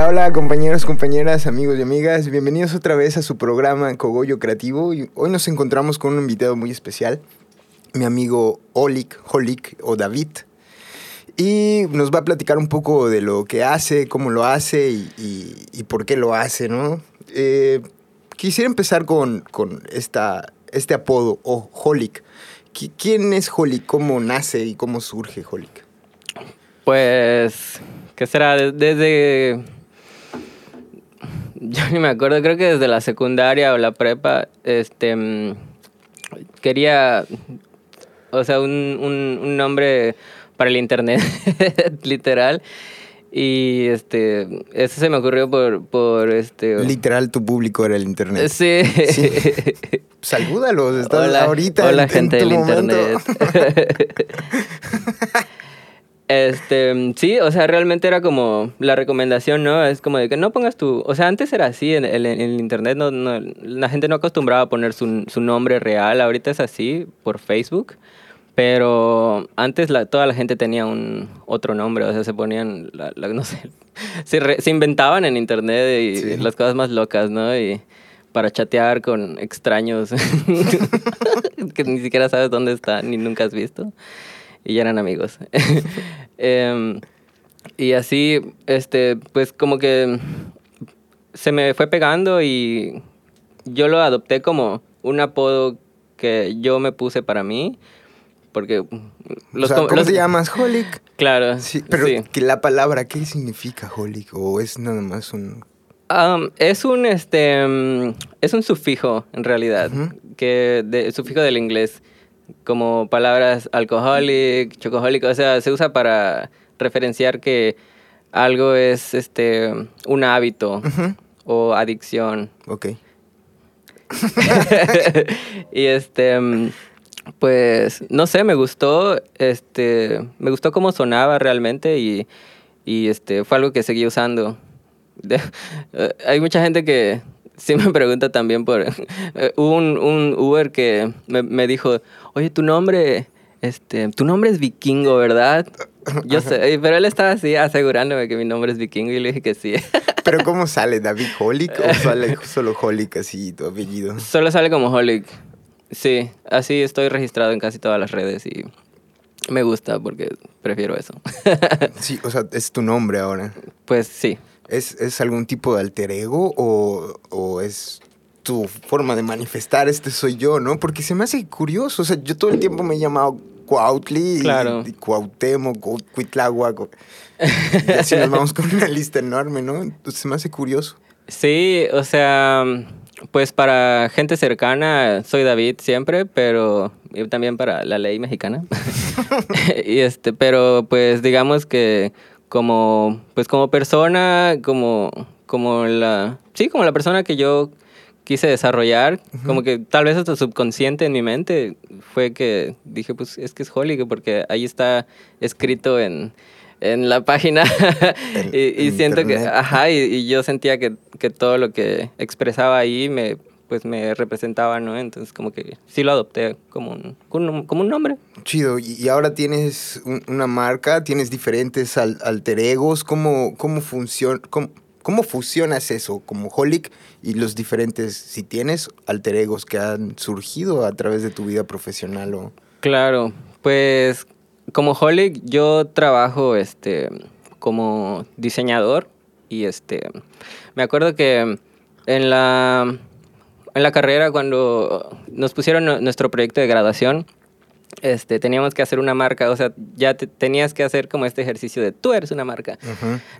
Hola, compañeros, compañeras, amigos y amigas. Bienvenidos otra vez a su programa Cogollo Creativo. Hoy nos encontramos con un invitado muy especial, mi amigo Olik, Holik o David. Y nos va a platicar un poco de lo que hace, cómo lo hace y, por qué lo hace, ¿no? Eh, quisiera empezar con, con esta, este apodo, o Holik. ¿Quién es Holik? ¿Cómo nace y cómo surge Holik? Pues, ¿qué será? Desde... Yo ni me acuerdo, creo que desde la secundaria o la prepa, este, mm, quería, o sea, un, un, nombre para el internet, literal. Y este, eso se me ocurrió por, por este... Literal, tu público era el internet. Sí. sí. Salúdalos, estás ahorita Hola, gente del internet. Este, sí, o sea, realmente era como la recomendación, ¿no? Es como de que no pongas tu... O sea, antes era así, en, el internet no, no, la gente no acostumbraba a poner su, su, nombre real, ahorita es así, por Facebook, pero antes la, toda la gente tenía un otro nombre, o sea, se ponían, la, no sé, se, se, inventaban en internet y las cosas más locas, ¿no? Y para chatear con extraños que ni siquiera sabes dónde están ni nunca has visto y ya eran amigos. Em, y así, este, pues como que se me fue pegando y yo lo adopté como un apodo que yo me puse para mí. Porque los, ¿Cómo te llamas? Holic. Claro. Sí, pero que la palabra, ¿qué significa Holic? ¿O es nada más un es un este es un sufijo en realidad, que de, sufijo del inglés como palabras alcoholic, chocoholic, o sea, se usa para referenciar que algo es este un hábito o adicción. Ok. y este pues no sé, me gustó este me gustó cómo sonaba realmente y, y este fue algo que seguí usando. hay mucha gente que sí me pregunta también por... Eh, un, un Uber que me, me, dijo, oye, tu nombre, este, tu nombre es vikingo, ¿verdad? Yo sé, pero él estaba así asegurándome que mi nombre es vikingo y le dije que sí. ¿Pero cómo sale? ¿David Holic o sale solo Holic así tu apellido? Solo sale como Holic. Sí, así estoy registrado en casi todas las redes y me gusta porque prefiero eso. sí, o sea, es tu nombre ahora. Pues sí. ¿Es, es algún tipo de alter ego o, o es tu forma de manifestar este soy yo, ¿no? Porque se me hace curioso. O sea, yo todo el tiempo me he llamado Cuautli, claro. y, Cuauhtémoc, Cuitláhuac. Y así nos vamos con una lista enorme, ¿no? Entonces se me hace curioso. Sí, o sea, pues para gente cercana soy David siempre, pero también para la ley mexicana. y este, pero pues digamos que como pues como persona, como como la sí, como la persona que yo quise desarrollar, como que tal vez hasta subconsciente en mi mente, fue que dije, pues es que es Holly, porque ahí está escrito en, en la página. Y, siento que, ajá, y, yo sentía que, que, todo lo que expresaba ahí me pues me representaba, ¿no? Entonces como que sí lo adopté como un, como un nombre. Chido, y ahora tienes una marca, tienes diferentes alter egos, ¿cómo, cómo funciona? Cómo ¿Cómo fusionas eso como Holic y los diferentes, si tienes alter egos que han surgido a través de tu vida profesional? O... Claro, pues como Holic yo trabajo este, como diseñador y este, me acuerdo que en la, en la carrera cuando nos pusieron nuestro proyecto de graduación, este, teníamos que hacer una marca, o sea, ya tenías que hacer como este ejercicio de tú eres una marca.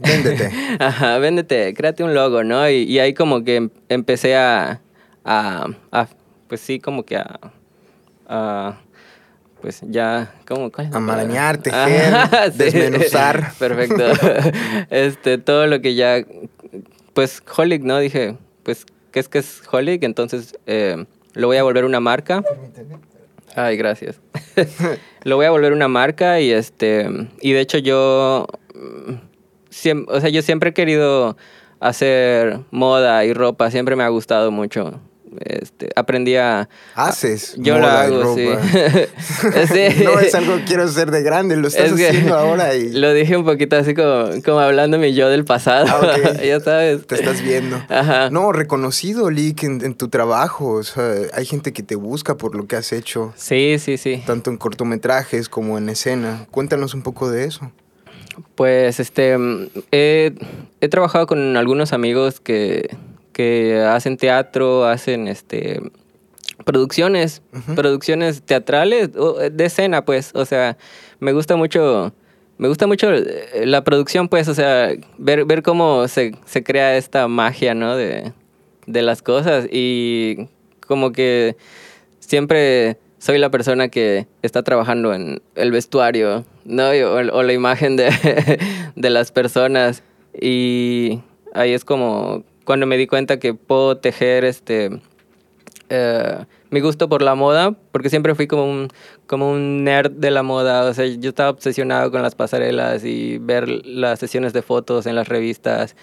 Véndete. Ajá, véndete, créate un logo, ¿no? Y, ahí como que em, empecé a, a, pues sí, como que a, a pues ya, ¿cómo? Cuál Amarañar, tejer, desmenuzar. Perfecto. este, todo lo que ya, pues Holic, ¿no? Dije, pues, ¿qué es que es Holic? Entonces, eh, lo voy a volver una marca. Ay, gracias. lo voy a volver una marca y este y de hecho yo mm, o sea, yo siempre he querido hacer moda y ropa, siempre me ha gustado mucho. Este, aprendí a... Haces. Yo lo hago, sí. no es algo que quiero ser de grande, lo estás Es que haciendo ahora y Lo dije un poquito así como, como hablándome yo del pasado, Ah, ya sabes. te estás viendo. Ajá. No, reconocido, Lick, en, en tu trabajo. O sea, hay gente que te busca por lo que has hecho, Sí, sí, sí. tanto en cortometrajes como en escena. Cuéntanos un poco de eso. Pues este mm, he, he trabajado con algunos amigos que, que hacen teatro, hacen este producciones, producciones teatrales de escena, pues, o sea, me gusta mucho me gusta mucho eh, la producción, pues, o sea, ver, ver cómo se, se crea esta magia, ¿no? De, de las cosas y como que siempre soy la persona que está trabajando en el vestuario, ¿no? O, o la imagen de, de las personas. Y ahí es como cuando me di cuenta que puedo tejer este eh, mi gusto por la moda, porque siempre fui como un, como un nerd de la moda, o sea, yo estaba obsesionado con las pasarelas y ver las sesiones de fotos en las revistas,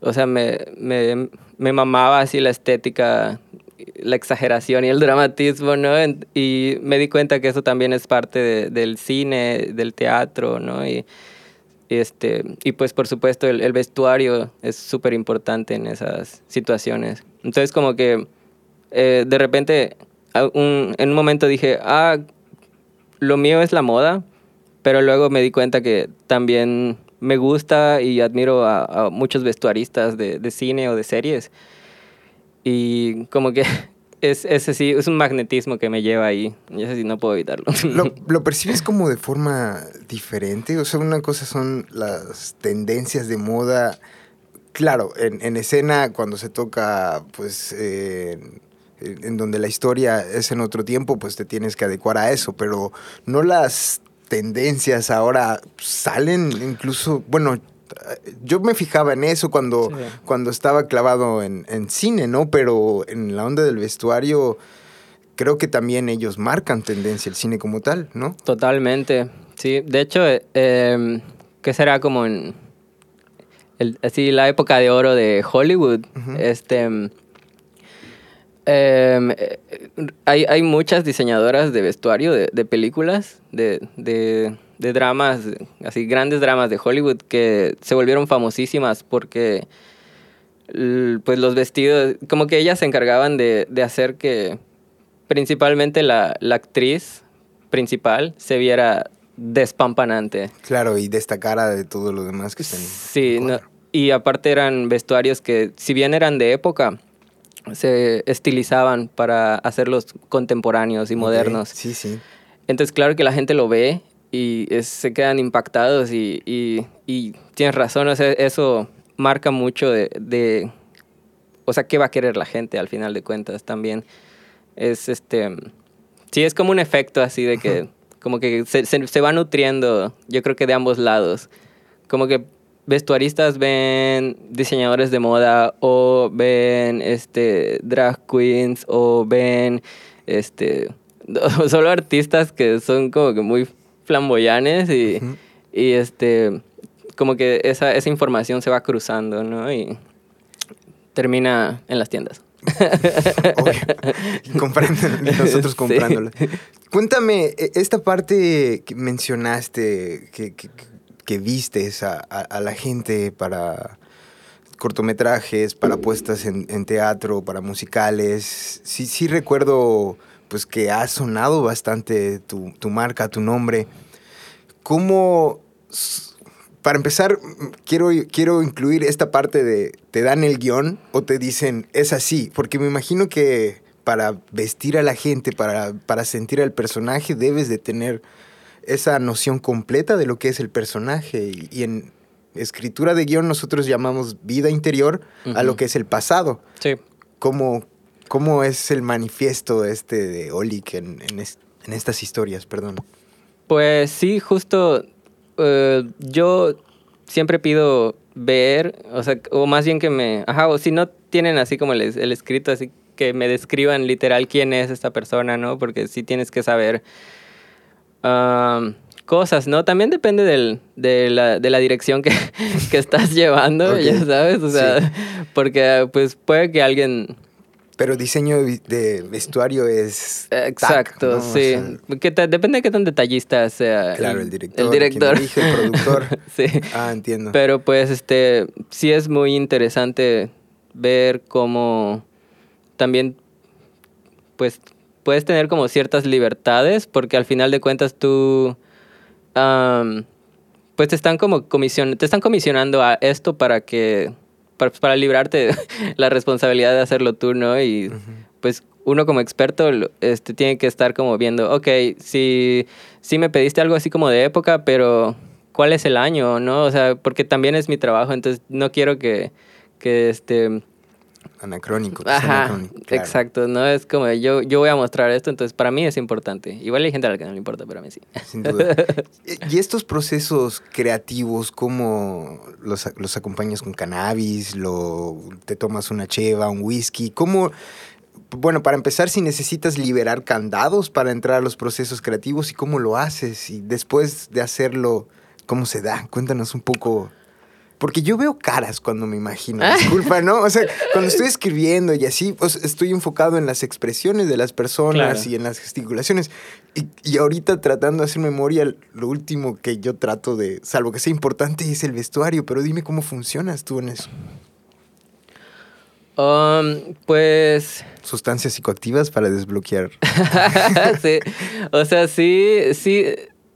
o sea, me, me, me mamaba así la estética, la exageración y el dramatismo, ¿no? Y me di cuenta que eso también es parte de- del cine, del teatro, ¿no? Y, este, y pues por supuesto el, el vestuario es súper importante en esas situaciones. Entonces como que eh, de repente un- en un momento dije, ah, lo mío es la moda, pero luego me di cuenta que también me gusta y admiro a, a muchos vestuaristas de, de cine o de series. Y como que es, ese sí, es un magnetismo que me lleva ahí. Y ese sí no puedo evitarlo. ¿Lo, lo percibes como de forma diferente? O sea, una cosa son las tendencias de moda. Claro, en, en escena, cuando se toca, pues, eh, en, en donde la historia es en otro tiempo, pues te tienes que adecuar a eso, pero no las tendencias ahora salen incluso, bueno, yo me fijaba en eso cuando, Sí. cuando estaba clavado en, en cine, ¿no? Pero en la onda del vestuario, creo que también ellos marcan tendencia el cine como tal, ¿no? Totalmente, sí. De hecho, eh, em, ¿qué será como en el- así la época de oro de Hollywood? Este em, em, eh, hay, hay muchas diseñadoras de vestuario de, de películas, de, de, de dramas, así grandes dramas de Hollywood que se volvieron famosísimas porque pues los vestidos, como que ellas se encargaban de, de hacer que principalmente la, la actriz principal se viera despampanante. Claro, y destacara de todo lo demás que está en Sí, no- y aparte eran vestuarios que, si bien eran de época, se estilizaban para hacerlos contemporáneos y modernos. Sí, sí. Entonces, claro que la gente lo ve y es- se quedan impactados y, y- y tienes razón, o sea, eso marca mucho de, de- o sea, qué va a querer la gente al final de cuentas también. Es este, sí, es como un efecto así de que, como que se, se, se va nutriendo, yo creo que de ambos lados. Como que vestuaristas ven diseñadores de moda o ven este drag queens o ven este solo artistas que son como que muy flamboyanes y, y este como que esa, esa información se va cruzando, ¿no? Y termina en las tiendas. Obvio. Nosotros Sí. comprándola. Cuéntame, e- esta parte que mencionaste, que, que, que vistes a, a- a la gente para cortometrajes, para puestas en, en teatro, para musicales. Sí, sí recuerdo pues que ha sonado bastante tu, tu marca, tu nombre. ¿Cómo, para empezar, quiero, quiero incluir esta parte de, ¿te dan el guion o te dicen, es así? Porque me imagino que para vestir a la gente, para, para sentir al personaje, debes de tener esa noción completa de lo que es el personaje. Y, y en escritura de guion nosotros llamamos vida interior a lo que es el pasado. Sí. ¿Cómo, cómo es el manifiesto este de Olik en, en estas historias? Perdón. Pues sí, justo eh, yo siempre pido ver, o sea, o más bien que me, ajá, o si no tienen así como el, es- el escrito, así que me describan literal quién es esta persona, ¿no? Porque sí tienes que saber cosas, ¿no? También depende del, de, la, de la dirección que, que estás llevando, ya sabes, o sea, Sí. porque pues puede que alguien Pero diseño de, vestuario es... tac, Exacto, sí. sea, ¿Qué tal? Depende de qué tan detallista sea. claro, el director. El director. dirige, el productor. sí. Ah, entiendo. Pero pues este sí es muy interesante ver cómo también pues puedes tener como ciertas libertades porque al final de cuentas tú pues te están como comisión te están comisionando a esto para que para, para librarte de la responsabilidad de hacerlo tú, ¿no? Y pues uno como experto este, tiene que estar como viendo, ok, si, si me pediste algo así como de época, pero ¿cuál es el año, no? O sea, porque también es mi trabajo, entonces no quiero que, que este... Anacrónico. Ajá, anacrónico, claro. exacto, ¿no? Es como yo, yo voy a mostrar esto, entonces para mí es importante. Igual hay gente a la que no le importa, pero a mí sí. Sin duda. Y- y estos procesos creativos, ¿cómo los, los acompañas con cannabis? Lo, ¿Te tomas una cheva, un whisky? ¿Cómo...? Bueno, para empezar, si necesitas liberar candados para entrar a los procesos creativos y cómo lo haces y después de hacerlo, ¿cómo se da? Cuéntanos un poco. Porque yo veo caras cuando me imagino, disculpa, ¿no? O sea, cuando estoy escribiendo y así, pues estoy enfocado en las expresiones de las personas Claro. y en las gesticulaciones. Y, y ahorita tratando de hacer memoria, lo último que yo trato de, salvo que sea importante, es el vestuario, pero dime cómo funcionas tú en eso. Um, pues Sustancias psicoactivas para desbloquear. sí. O sea, sí, sí.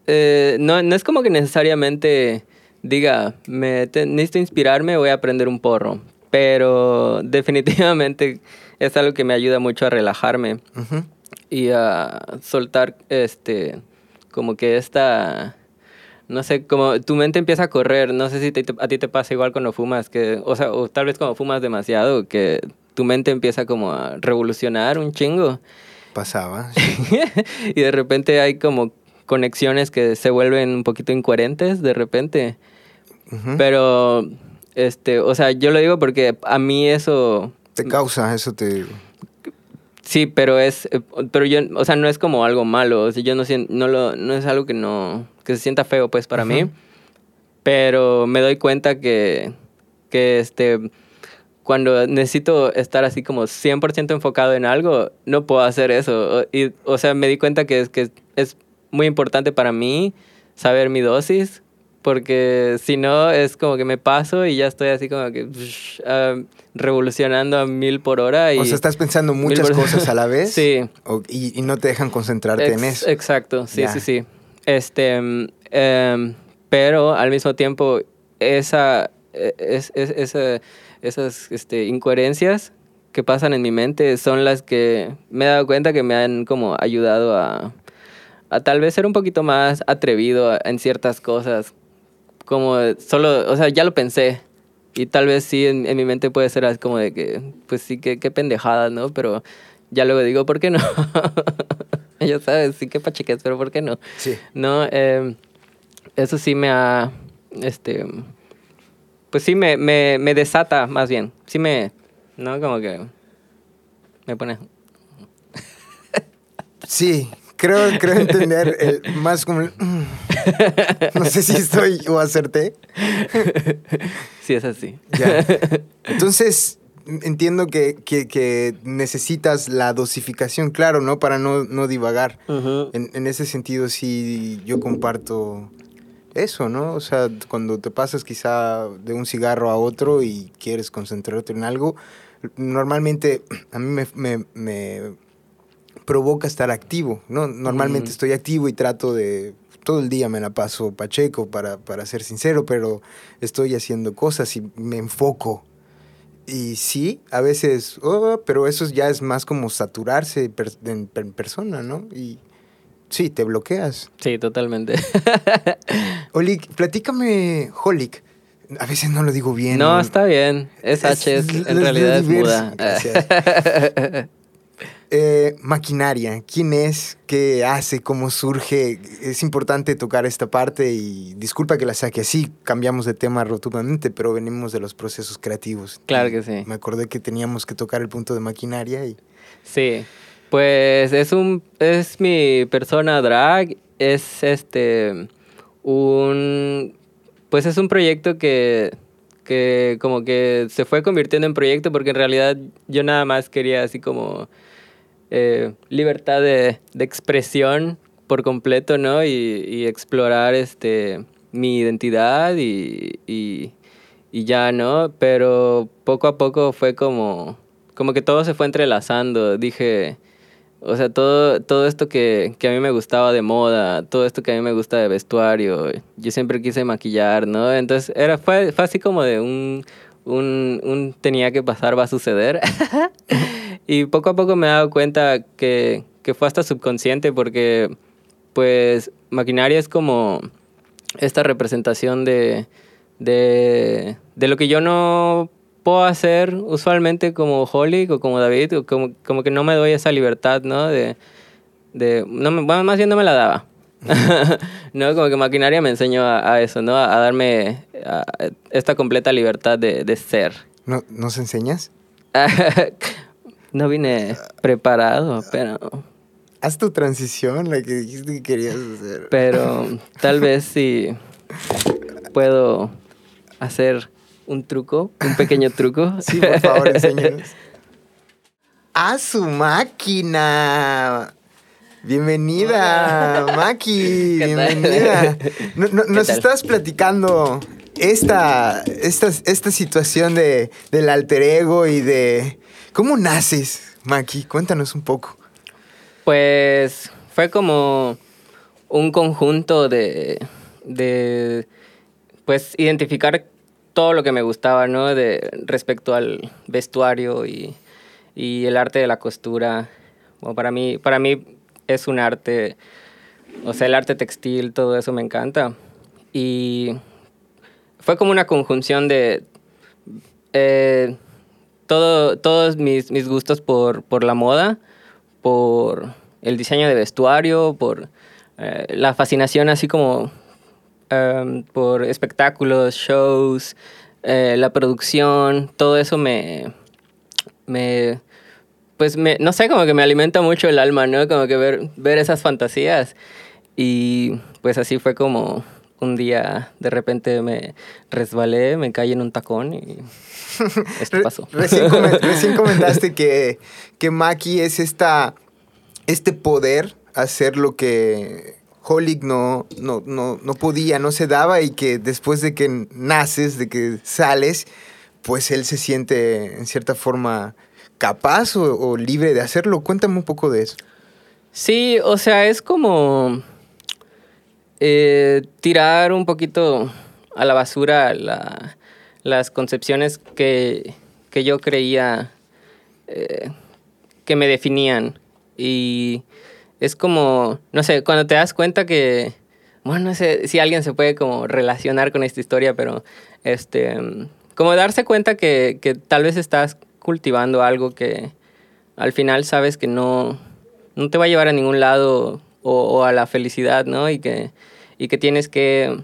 eh, no, no es como que necesariamente diga, me te- necesito inspirarme, voy a prender un porro. Pero definitivamente es algo que me ayuda mucho a relajarme y a soltar este como que esta no sé como tu mente empieza a correr no sé si te- a ti te pasa igual cuando fumas que o sea o tal vez cuando fumas demasiado que tu mente empieza como a revolucionar un chingo Pasaba. y de repente hay como conexiones que se vuelven un poquito incoherentes de repente. Pero este o sea yo lo digo porque a mí eso Te causa, eso te... Sí, pero es, pero yo, o sea, no es como algo malo, o sea, yo no siento, no lo, no es algo que no, que se sienta feo, pues, para mí, pero me doy cuenta que, que, este, cuando necesito estar así como 100% enfocado en algo, no puedo hacer eso, y, o sea, me di cuenta que es, que es muy importante para mí saber mi dosis, porque si no, es como que me paso y ya estoy así como que ah, revolucionando a mil por hora. Y, O sea, estás pensando muchas cosas a la vez. Sí. o- y, y no te dejan concentrarte en eso. Exacto, sí, Ya. sí, sí. Este, em, pero al mismo tiempo, esa, e- es, es- esa- esas este, incoherencias que pasan en mi mente son las que me he dado cuenta que me han como ayudado a tal vez ser un poquito más atrevido a- en ciertas cosas. Como solo, o sea, ya lo pensé. Y tal vez sí, en, en mi mente puede ser así como de que, pues sí, qué, qué pendejada, ¿no? Pero ya luego digo, ¿por qué no? ya sabes, sí que pacheques, pero ¿por qué no? Sí. No, eh, eso sí me ha, este, pues sí me, me, me desata más bien. Sí me, ¿no? Como que me pone... Sí, creo, creo entender el- más como... el, mm. No sé si estoy o acerté. Sí, es así. Ya. Entonces, entiendo que, que- que necesitas la dosificación, claro, ¿no? Para no, no divagar. En ese sentido, sí, yo comparto eso, ¿no? O sea, cuando te pasas quizá de un cigarro a otro y quieres concentrarte en algo, normalmente a mí me, me- me provoca estar activo, ¿no? Normalmente Mm. estoy activo y trato de... Todo el día me la paso pacheco, para, para ser sincero, pero estoy haciendo cosas y me enfoco. Y sí, a veces, oh, pero eso ya es más como saturarse per- en, persona, ¿no? Y sí, te bloqueas. Sí, totalmente. Olik, platícame, Holik. A veces no lo digo bien. no, está bien. Es H, es- en realidad es muda. Gracias. Eh, maquinaria, ¿quién es? ¿Qué hace? ¿Cómo surge? Es importante tocar esta parte y disculpa que la saque así, cambiamos de tema rotundamente, pero venimos de los procesos creativos. Claro que sí. Me acordé que teníamos que tocar el punto de maquinaria y... Sí, pues es un es mi persona drag, es este un pues es un proyecto que que como que se fue convirtiendo en proyecto porque en realidad yo nada más quería así como eh, libertad de, de, expresión por completo, ¿no? Y, explorar este, mi identidad y, y, y, ya, ¿no? Pero poco a poco fue como, como que todo se fue entrelazando. Dije, o sea, todo, todo esto que, que, a mí me gustaba de moda, todo esto que a mí me gusta de vestuario, yo siempre quise maquillar, ¿no? Entonces era, fue, fue así como de un, un, un tenía que pasar, va a suceder. y poco a poco me he dado cuenta que, que fue hasta subconsciente porque, pues, maquinaria es como esta representación de, de, de lo que yo no puedo hacer usualmente como Holly o como David, o como, como que no me doy esa libertad, ¿no? De, de no me, bueno, más bien no me la daba. no, como que maquinaria me enseñó a, a eso, ¿no? A, a darme a esta completa libertad de, de ser. ¿No, ¿Nos enseñas? no vine preparado, pero... Haz tu transición, la que dijiste que querías hacer. Pero tal vez si puedo hacer un truco, un pequeño truco. Sí, por favor, enséñanos. ¡A su máquina! Bienvenida, Maki. Bienvenida. No, no, nos estás platicando esta, esta, esta situación de, del alter ego y de... ¿Cómo naces, Maki? Cuéntanos un poco. Pues fue como un conjunto de, de pues identificar todo lo que me gustaba, ¿no? De, respecto al vestuario y, y el arte de la costura. Bueno, para, mí, para mí es un arte, o sea, el arte textil, todo eso me encanta. Y fue como una conjunción de eh, todo, todos mis, mis gustos por, por, la moda, por el diseño de vestuario, por eh, la fascinación así como um, por espectáculos, shows, eh, la producción, todo eso me, me, pues me, no sé, como que me alimenta mucho el alma, ¿no? Como que ver, ver esas fantasías. Y pues así fue como un día de repente me resbalé, me caí en un tacón y esto pasó. recién, recién, comentaste que, que Maki es esta, este poder hacer lo que Holic no, no, no, no podía, no se daba y que después de que naces, de que sales, pues él se siente en cierta forma capaz o, libre de hacerlo. Cuéntame un poco de eso. Sí, o sea, es como eh, tirar un poquito a la basura la, las concepciones que, que yo creía eh, que me definían. Y es como, no sé, cuando te das cuenta que, bueno, no sé si alguien se puede como relacionar con esta historia, pero este, como darse cuenta que, que tal vez estás cultivando algo que al final sabes que no, no te va a llevar a ningún lado o, o a la felicidad, ¿no? Y que, y que tienes que,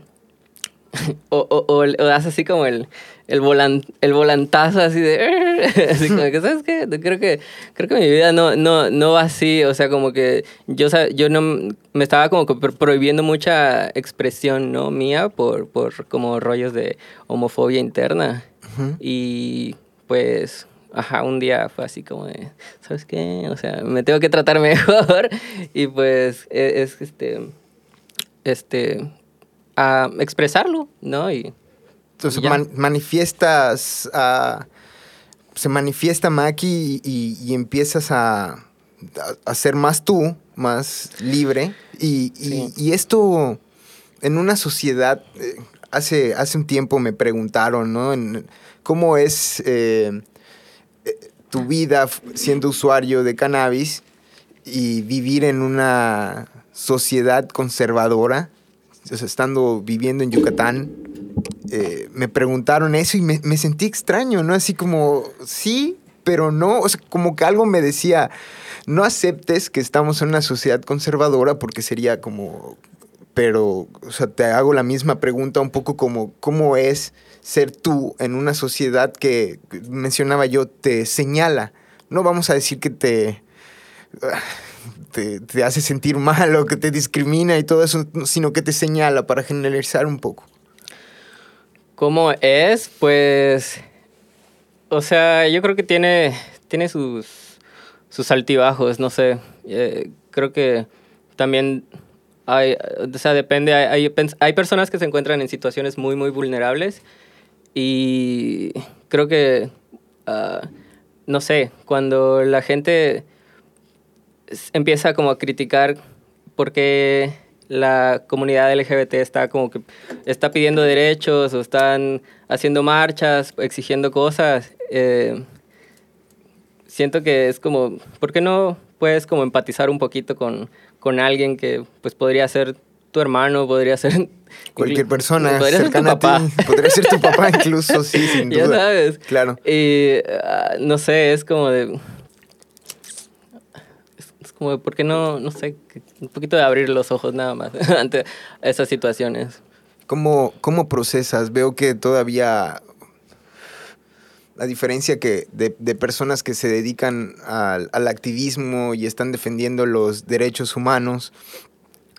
o, o, o, das así como el, el, volan, el volantazo así de... Así como que, ¿sabes qué? Creo que, creo que mi vida no, no, no va así. O sea, como que yo, yo no... Me estaba como prohibiendo mucha expresión, ¿no? Mía por, por como rollos de homofobia interna. Uh -huh. Y pues... Ajá, un día fue así como de, ¿sabes qué? O sea, me tengo que tratar mejor. Y pues es, es este... Este... A expresarlo, ¿no? Y entonces man, manifiestas, uh, se manifiesta Maki y, y empiezas a, a, a, ser más tú, más libre. Y, sí. y, esto en una sociedad, eh, hace, hace un tiempo me preguntaron, ¿no? En, ¿Cómo es eh, tu vida siendo usuario de cannabis y vivir en una sociedad conservadora? O sea, estando viviendo en Yucatán, eh, me preguntaron eso y me, me, sentí extraño, ¿no? Así como, sí, pero no, o sea, como que algo me decía, no aceptes que estamos en una sociedad conservadora porque sería como, pero, o sea, te hago la misma pregunta un poco como, ¿cómo es ser tú en una sociedad que, mencionaba yo, te señala? No vamos a decir que te... Te, te, hace sentir mal o que te discrimina y todo eso, sino que te señala para generalizar un poco. ¿Cómo es? Pues, o sea, yo creo que tiene, tiene sus, sus altibajos, no sé. Eh, creo que también hay, o sea, depende, hay, hay, personas que se encuentran en situaciones muy, muy vulnerables y creo que, uh, no sé, cuando la gente empieza como a criticar porque la comunidad LGBT está como que está pidiendo derechos o están haciendo marchas, exigiendo cosas. Eh, siento que es como, ¿por qué no puedes como empatizar un poquito con, con alguien que pues podría ser tu hermano, podría ser cualquier persona cercana a ti, podría ser tu papá incluso, sí, sin duda. Ya sabes. Claro. Y ah, no sé, es como de como, ¿por qué no, no sé, un poquito de abrir los ojos nada más ante esas situaciones? ¿Cómo, ¿Cómo procesas? Veo que todavía, a diferencia que de, personas que se dedican al, al, activismo y están defendiendo los derechos humanos,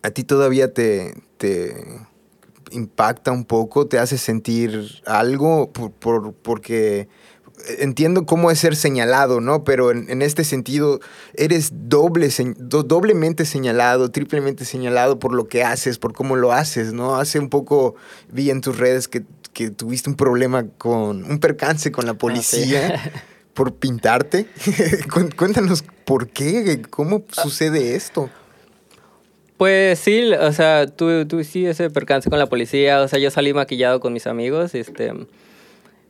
a ti todavía te, te impacta un poco, te hace sentir algo por, por, porque entiendo cómo es ser señalado, ¿no? Pero en, este sentido, eres doble, doblemente señalado, triplemente señalado por lo que haces, por cómo lo haces, ¿no? Hace un poco vi en tus redes que, tuviste un problema con, un percance con la ah, policía. por pintarte. Cuéntanos por qué, cómo sucede esto. Pues sí, o sea, tú, tú sí ese percance con la policía, o sea, yo salí maquillado con mis amigos, este,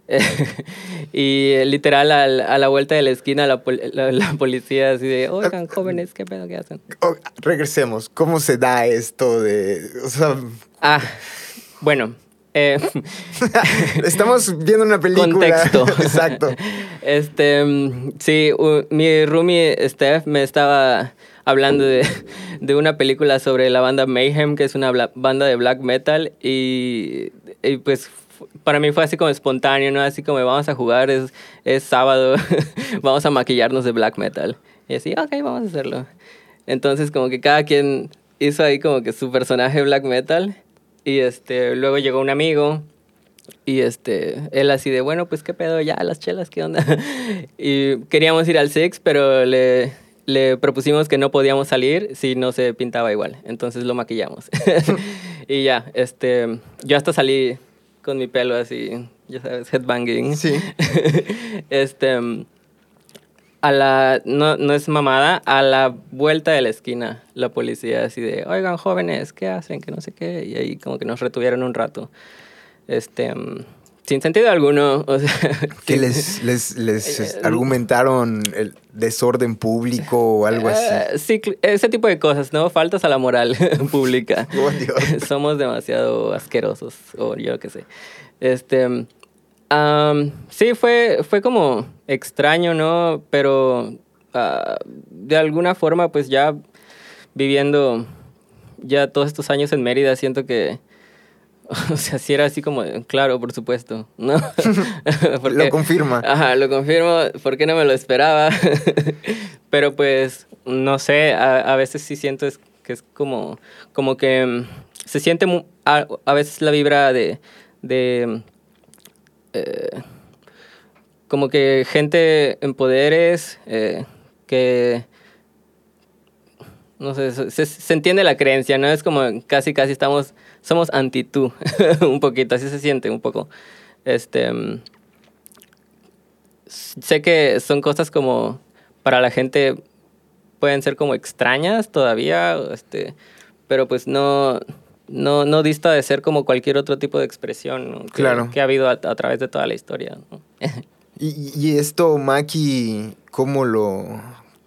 y eh, literal a, la vuelta de la esquina la, policía así de, oigan, jóvenes, ¿qué pedo que hacen? Oh, regresemos, ¿cómo se da esto de... Ah, bueno. Eh, Estamos viendo una película. Contexto. Exacto. Este, sí, mi roomie Steph me estaba hablando de, de, una película sobre la banda Mayhem, que es una banda de black metal, y, pues para mí fue así como espontáneo, ¿no? Así como vamos a jugar, es, es sábado, vamos a maquillarnos de black metal. Y así, ok, vamos a hacerlo. Entonces como que cada quien hizo ahí como que su personaje black metal. Y este, luego llegó un amigo y este, él así de, bueno, pues qué pedo, ya las chelas, ¿qué onda? y queríamos ir al Six, pero le, le propusimos que no podíamos salir si no se pintaba igual. Entonces lo maquillamos. y ya, este, yo hasta salí con mi pelo así, ya sabes, headbanging. Sí. este, a la, no, no es mamada, a la vuelta de la esquina, la policía así de, oigan jóvenes, ¿qué hacen? Que no sé qué. Y ahí como que nos retuvieron un rato. Este, sin sentido alguno. O sea, que les, les, les eh, argumentaron el desorden público o algo así. Eh, sí, ese tipo de cosas, ¿no? Faltas a la moral pública. Oh, Dios. Somos demasiado asquerosos, o yo qué sé. Este. sí, fue, fue como extraño, ¿no? Pero ah, de alguna forma, pues ya viviendo ya todos estos años en Mérida, siento que O sea, si era así como, claro, por supuesto, ¿no? lo confirma. Ajá, lo confirmo, porque no me lo esperaba. Pero pues, no sé, a, veces sí siento es, que es como, como que mm, se siente a, a veces la vibra de, de eh, como que gente en poderes eh, que no sé, se, se, entiende la creencia, ¿no? Es como casi, casi estamos, somos anti-tú, un poquito, así se siente un poco. Este, mm, sé que son cosas como, para la gente, pueden ser como extrañas todavía, este, pero pues no, no, no dista de ser como cualquier otro tipo de expresión que, claro. que ha habido a, través de toda la historia. y, y esto, Maki, ¿cómo lo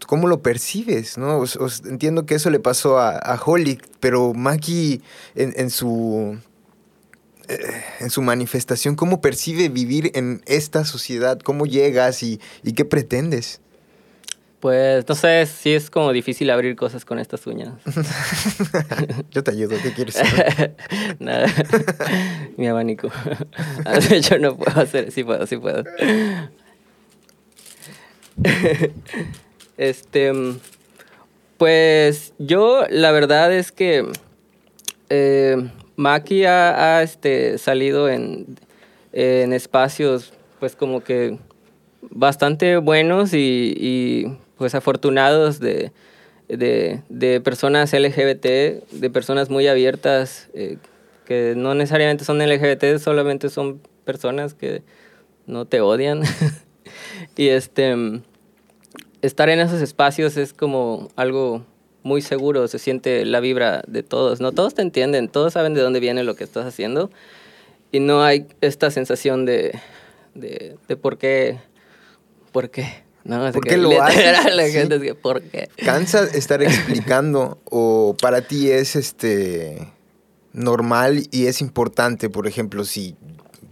cómo lo percibes, ¿no? entiendo que eso le pasó a, a Holly, pero Maki en, su eh, en su manifestación, ¿cómo percibe vivir en esta sociedad? ¿Cómo llegas y, qué pretendes? Pues no sé, sí es como difícil abrir cosas con estas uñas. Yo te ayudo, ¿qué quieres Nada, mi abanico. De hecho no puedo hacer, sí puedo, sí puedo. Este, pues yo la verdad es que eh, Maki ha, este, salido en, en espacios pues como que bastante buenos y, pues afortunados de, de, de, personas LGBT, de personas muy abiertas, eh, que no necesariamente son LGBT, solamente son personas que no te odian. y este estar en esos espacios es como algo muy seguro, se siente la vibra de todos, ¿no? Todos te entienden, todos saben de dónde viene lo que estás haciendo y no hay esta sensación de, de, de por qué, por qué. No, ¿Por qué lo haces? La gente es que, ¿por qué? ¿Cansa estar explicando o para ti es este normal y es importante, por ejemplo, si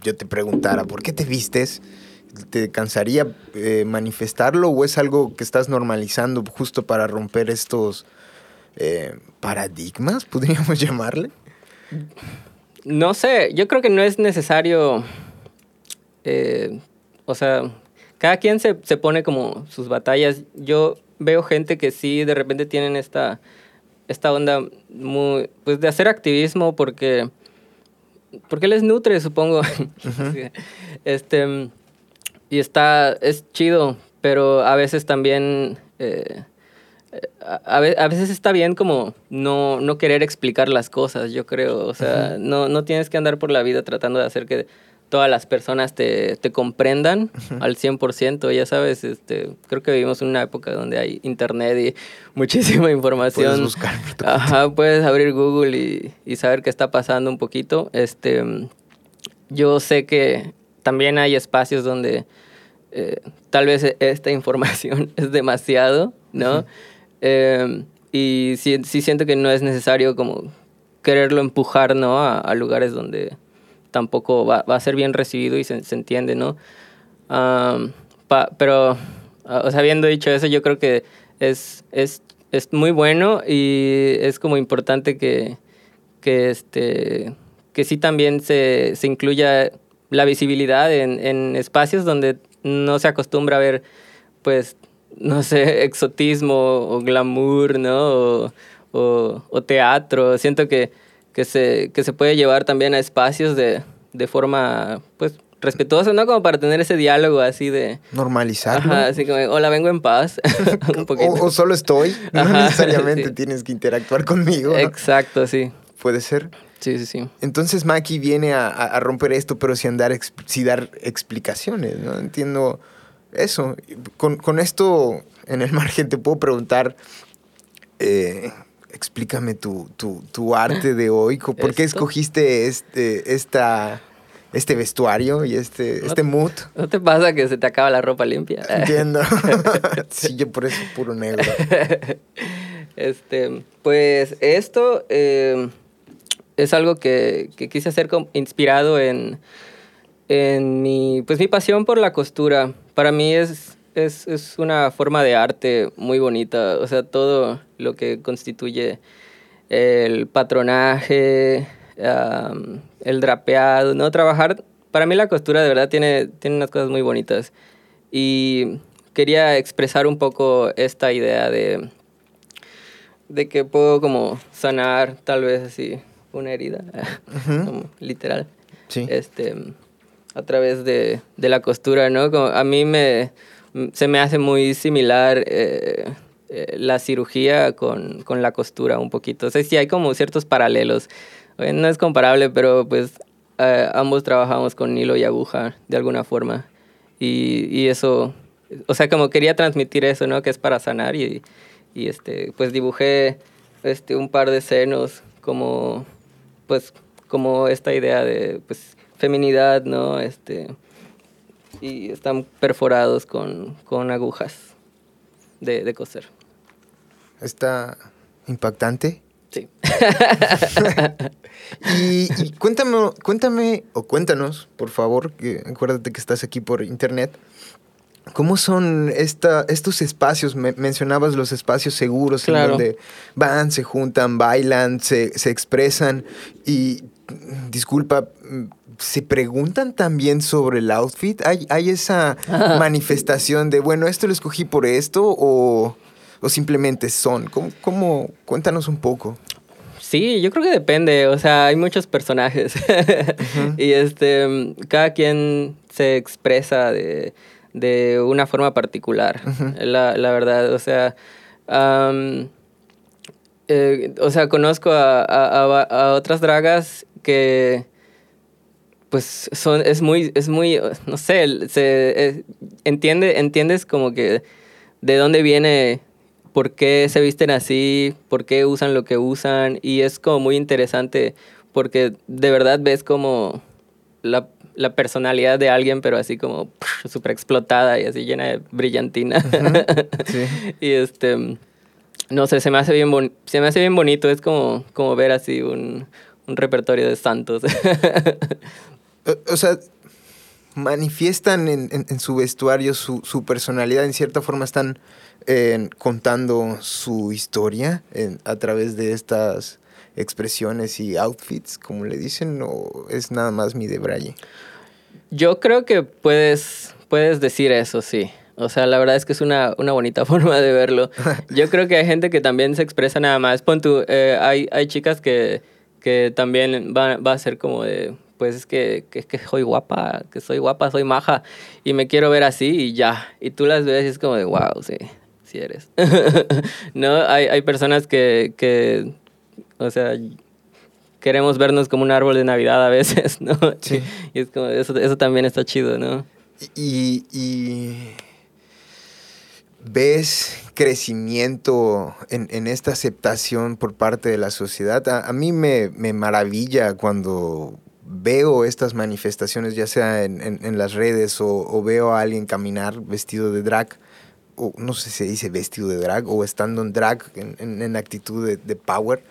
yo te preguntara, ¿por qué te vistes? ¿Te cansaría eh, manifestarlo o es algo que estás normalizando justo para romper estos eh, paradigmas, podríamos llamarle? No sé, yo creo que no es necesario, eh, o sea, cada quien se, se, pone como sus batallas. Yo veo gente que sí de repente tienen esta, esta onda muy, pues de hacer activismo porque, porque les nutre, supongo. este, y está, es chido, pero a veces también... Eh, a, a, veces está bien como no, no querer explicar las cosas, yo creo. O sea, uh -huh. no, no tienes que andar por la vida tratando de hacer que todas las personas te, te comprendan uh -huh. al 100%. Ya sabes, este, creo que vivimos en una época donde hay internet y muchísima información. Puedes buscar. Ajá, puedes abrir Google y, y saber qué está pasando un poquito. Este, yo sé que también hay espacios donde eh, tal vez esta información es demasiado, ¿no? Uh -huh. Eh, y sí, sí, siento que no es necesario como quererlo empujar, ¿no? A, a lugares donde tampoco va, va, a ser bien recibido y se, se entiende, ¿no? Um, pa, pero, o sea, habiendo dicho eso, yo creo que es, es, es muy bueno y es como importante que, que, este, que sí también se, se incluya la visibilidad en, en espacios donde no se acostumbra a ver, pues, no sé, exotismo o glamour, ¿no? O, o, o teatro. Siento que, que, se, que se puede llevar también a espacios de, de forma, pues, respetuosa, ¿no? Como para tener ese diálogo así de... Normalizarlo. Ajá, así como, hola, vengo en paz. o, o, solo estoy, no Ajá, necesariamente sí. tienes que interactuar conmigo. ¿no? Exacto, sí. Puede ser. Sí, sí, sí. Entonces Maki viene a, a romper esto, pero sin dar, sin dar explicaciones, ¿no? Entiendo eso. Con, con, esto en el margen te puedo preguntar, eh, explícame tu, tu, tu, arte de hoy. ¿Por ¿Esto? qué escogiste este, esta, este vestuario y este, ¿No, este mood? ¿No te pasa que se te acaba la ropa limpia? Entiendo. sí, yo por eso puro negro. Este, pues esto eh, es algo que, que, quise hacer inspirado en, en mi, pues mi pasión por la costura. Para mí es, es, es una forma de arte muy bonita. O sea, todo lo que constituye el patronaje, el drapeado, ¿no? Trabajar, para mí la costura de verdad tiene, tiene unas cosas muy bonitas. Y quería expresar un poco esta idea de, de que puedo como sanar tal vez así una herida, uh -huh. como literal. Sí. Este, a través de, de la costura, ¿no? Como a mí me, se me hace muy similar eh, eh, la cirugía con, con, la costura un poquito. O sea, sí hay como ciertos paralelos. No es comparable, pero pues eh, ambos trabajamos con hilo y aguja de alguna forma. Y, y, eso, o sea, como quería transmitir eso, ¿no? Que es para sanar y, y este, pues dibujé este, un par de senos como, pues, como esta idea de, pues, feminidad, ¿no? Este, y están perforados con, con agujas de, de, coser. Está impactante. Sí. y, y, cuéntame, cuéntame, o cuéntanos, por favor, que acuérdate que estás aquí por internet. ¿Cómo son esta, estos espacios? Me, mencionabas los espacios seguros claro. en donde van, se juntan, bailan, se, se expresan y, disculpa, se preguntan también sobre el outfit. ¿Hay, hay esa manifestación de, bueno, esto lo escogí por esto o, o simplemente son? ¿Cómo, ¿Cómo, Cuéntanos un poco. Sí, yo creo que depende, o sea, hay muchos personajes y este, cada quien se expresa de, de una forma particular, la, la, verdad, o sea, eh, o sea, conozco a, a, a, otras dragas que pues son, es muy, es muy, no sé, se, eh, entiende, entiendes como que de dónde viene por qué se visten así, por qué usan lo que usan y es como muy interesante porque de verdad ves como la, la personalidad de alguien pero así como súper explotada y así llena de brillantina. y este, no sé, se me hace bien, se me hace bien bonito, es como, como ver así un, un repertorio de santos. o sea, manifiestan en, en, su vestuario su, su, personalidad, en cierta forma están contando su historia a través de estas expresiones y outfits, como le dicen, o es nada más mi de Braille? Yo creo que puedes, puedes decir eso, sí. O sea, la verdad es que es una, una bonita forma de verlo. Yo creo que hay gente que también se expresa nada más. Pon tú, eh, hay, hay chicas que, que también va, va a ser como de, pues es que, que, soy guapa, que soy guapa, soy maja y me quiero ver así y ya. Y tú las ves y es como de, wow, sí, si eres. no, hay, hay personas que, que, o sea, queremos vernos como un árbol de Navidad a veces, ¿no? Sí. Y es como, eso, eso también está chido, ¿no? Y, y ves crecimiento en, en, esta aceptación por parte de la sociedad. A, a mí me, me, maravilla cuando veo estas manifestaciones, ya sea en, en, en las redes o, o, veo a alguien caminar vestido de drag o no sé si se dice vestido de drag, o estando en drag, en, en, actitud de, de power.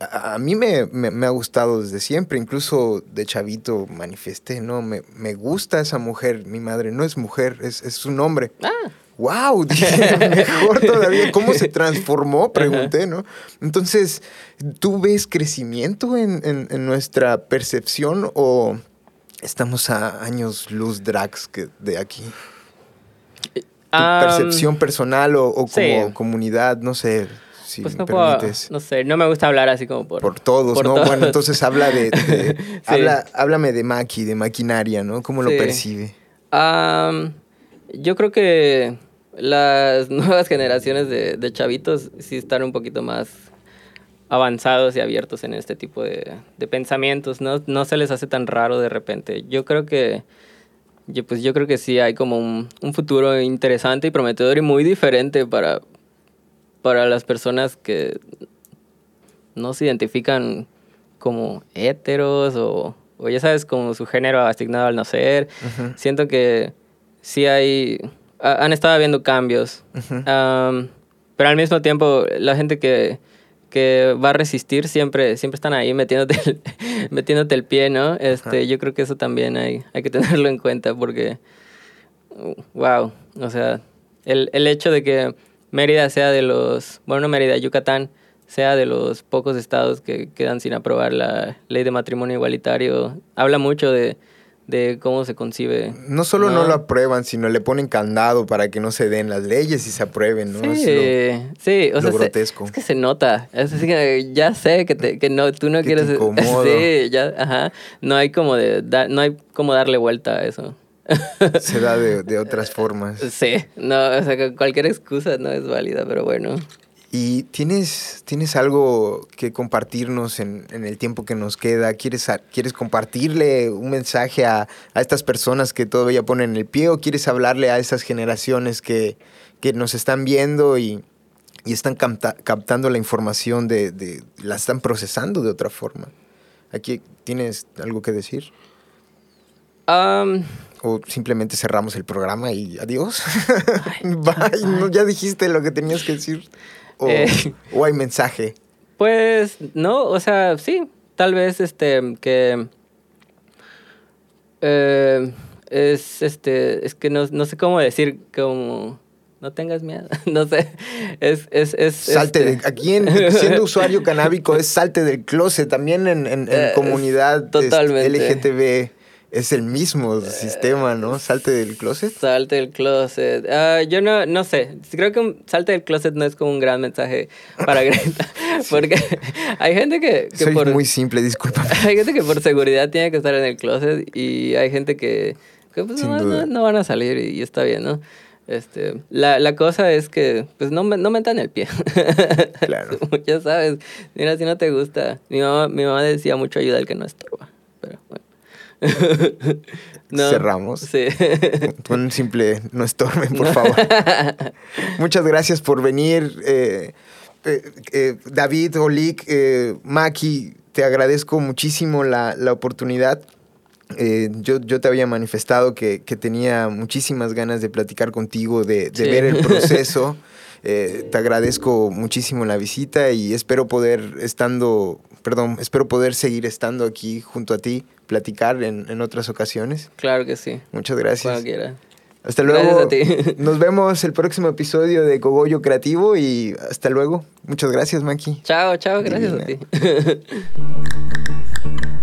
A, a mí me, me, me, ha gustado desde siempre, incluso de chavito manifesté, ¿no? Me, me gusta esa mujer, mi madre no es mujer, es, es su nombre. Ah. ¡Wow! mejor todavía. ¿Cómo se transformó? Pregunté, ¿no? Entonces, ¿tú ves crecimiento en, en, en nuestra percepción o estamos a años luz drags que de aquí? percepción personal o, o como comunidad, no sé. Si pues no, permites. Puedo, no sé, no me gusta hablar así como por... Por todos, por ¿no? Todos. Bueno, entonces habla de... de sí. habla, háblame de maqui, de maquinaria, ¿no? ¿Cómo sí. lo percibe? Um, yo creo que las nuevas generaciones de, de, chavitos sí están un poquito más avanzados y abiertos en este tipo de, de pensamientos, ¿no? No se les hace tan raro de repente. Yo creo que yo, pues yo creo que sí hay como un, un, futuro interesante y prometedor y muy diferente para, para las personas que no se identifican como héteros o, o ya sabes, como su género asignado al nacer. Uh -huh. Siento que sí hay, han estado habiendo cambios, uh -huh. um, pero al mismo tiempo la gente que que va a resistir siempre, siempre están ahí metiéndote el, metiéndote el pie, ¿no? Este, yo creo que eso también hay, hay que tenerlo en cuenta porque, wow, o sea, el, el hecho de que Mérida sea de los, bueno, no Mérida, Yucatán sea de los pocos estados que quedan sin aprobar la ley de matrimonio igualitario, habla mucho de, de cómo se concibe. No solo no. no. lo aprueban, sino le ponen candado para que no se den las leyes y se aprueben, ¿no? Sí, es lo, sí, o lo sea, grotesco. Se, es que se nota. Es así que ya sé que, te, que no, tú no que quieres. Te. Sí, ya, ajá. No hay como de, da, no hay como darle vuelta a eso. Se da de, de otras formas. Sí, no, o sea, cualquier excusa no es válida, pero bueno. ¿Y tienes, tienes algo que compartirnos en, en, el tiempo que nos queda? ¿Quieres, quieres compartirle un mensaje a, a, estas personas que todavía ponen el pie o quieres hablarle a esas generaciones que, que nos están viendo y, y están capta, captando la información, de, de, la están procesando de otra forma? ¿Aquí tienes algo que decir? Um, o simplemente cerramos el programa y adiós. Bye, no, ya dijiste lo que tenías que decir. O, eh, o, hay mensaje? Pues no, o sea, sí, tal vez este que eh, es este es que no, no, sé cómo decir como no tengas miedo, no sé, es es, es salte este... de, aquí en, siendo usuario canábico es salte del closet también en, en, en Eh, comunidad totalmente. LGTB es el mismo sistema, ¿no? Salte del closet. Salte del closet. Ah, yo no, no sé. Creo que un salte del closet no es como un gran mensaje para Greta. Porque hay gente que, que Soy por, muy simple, disculpa. hay gente que por seguridad tiene que estar en el closet y hay gente que, que pues no, no- no van a salir y, y está bien, ¿no? Este, la, la cosa es que pues no, me- no metan el pie. Claro. ya sabes, mira, si no te gusta. Mi mamá, mi mamá decía mucho ayuda al que no estorba. Pero bueno. No, Cerramos. Sí. Un simple no estorben, por favor. Muchas gracias por venir. eh, eh, eh, David, Olik, Maki, te agradezco muchísimo la, la oportunidad. Eh, yo, yo te había manifestado que, que tenía muchísimas ganas de platicar contigo, de, de Sí. ver el proceso. Eh, te agradezco muchísimo la visita y espero poder estando, perdón, espero poder seguir estando aquí junto a ti, platicar en, en otras ocasiones. Claro que sí. Muchas gracias. Cuando quiera. Hasta Gracias luego. a ti. Nos vemos el próximo episodio de Cogollo Creativo y hasta luego. Muchas gracias, Maki. Chao, chao, gracias a ti.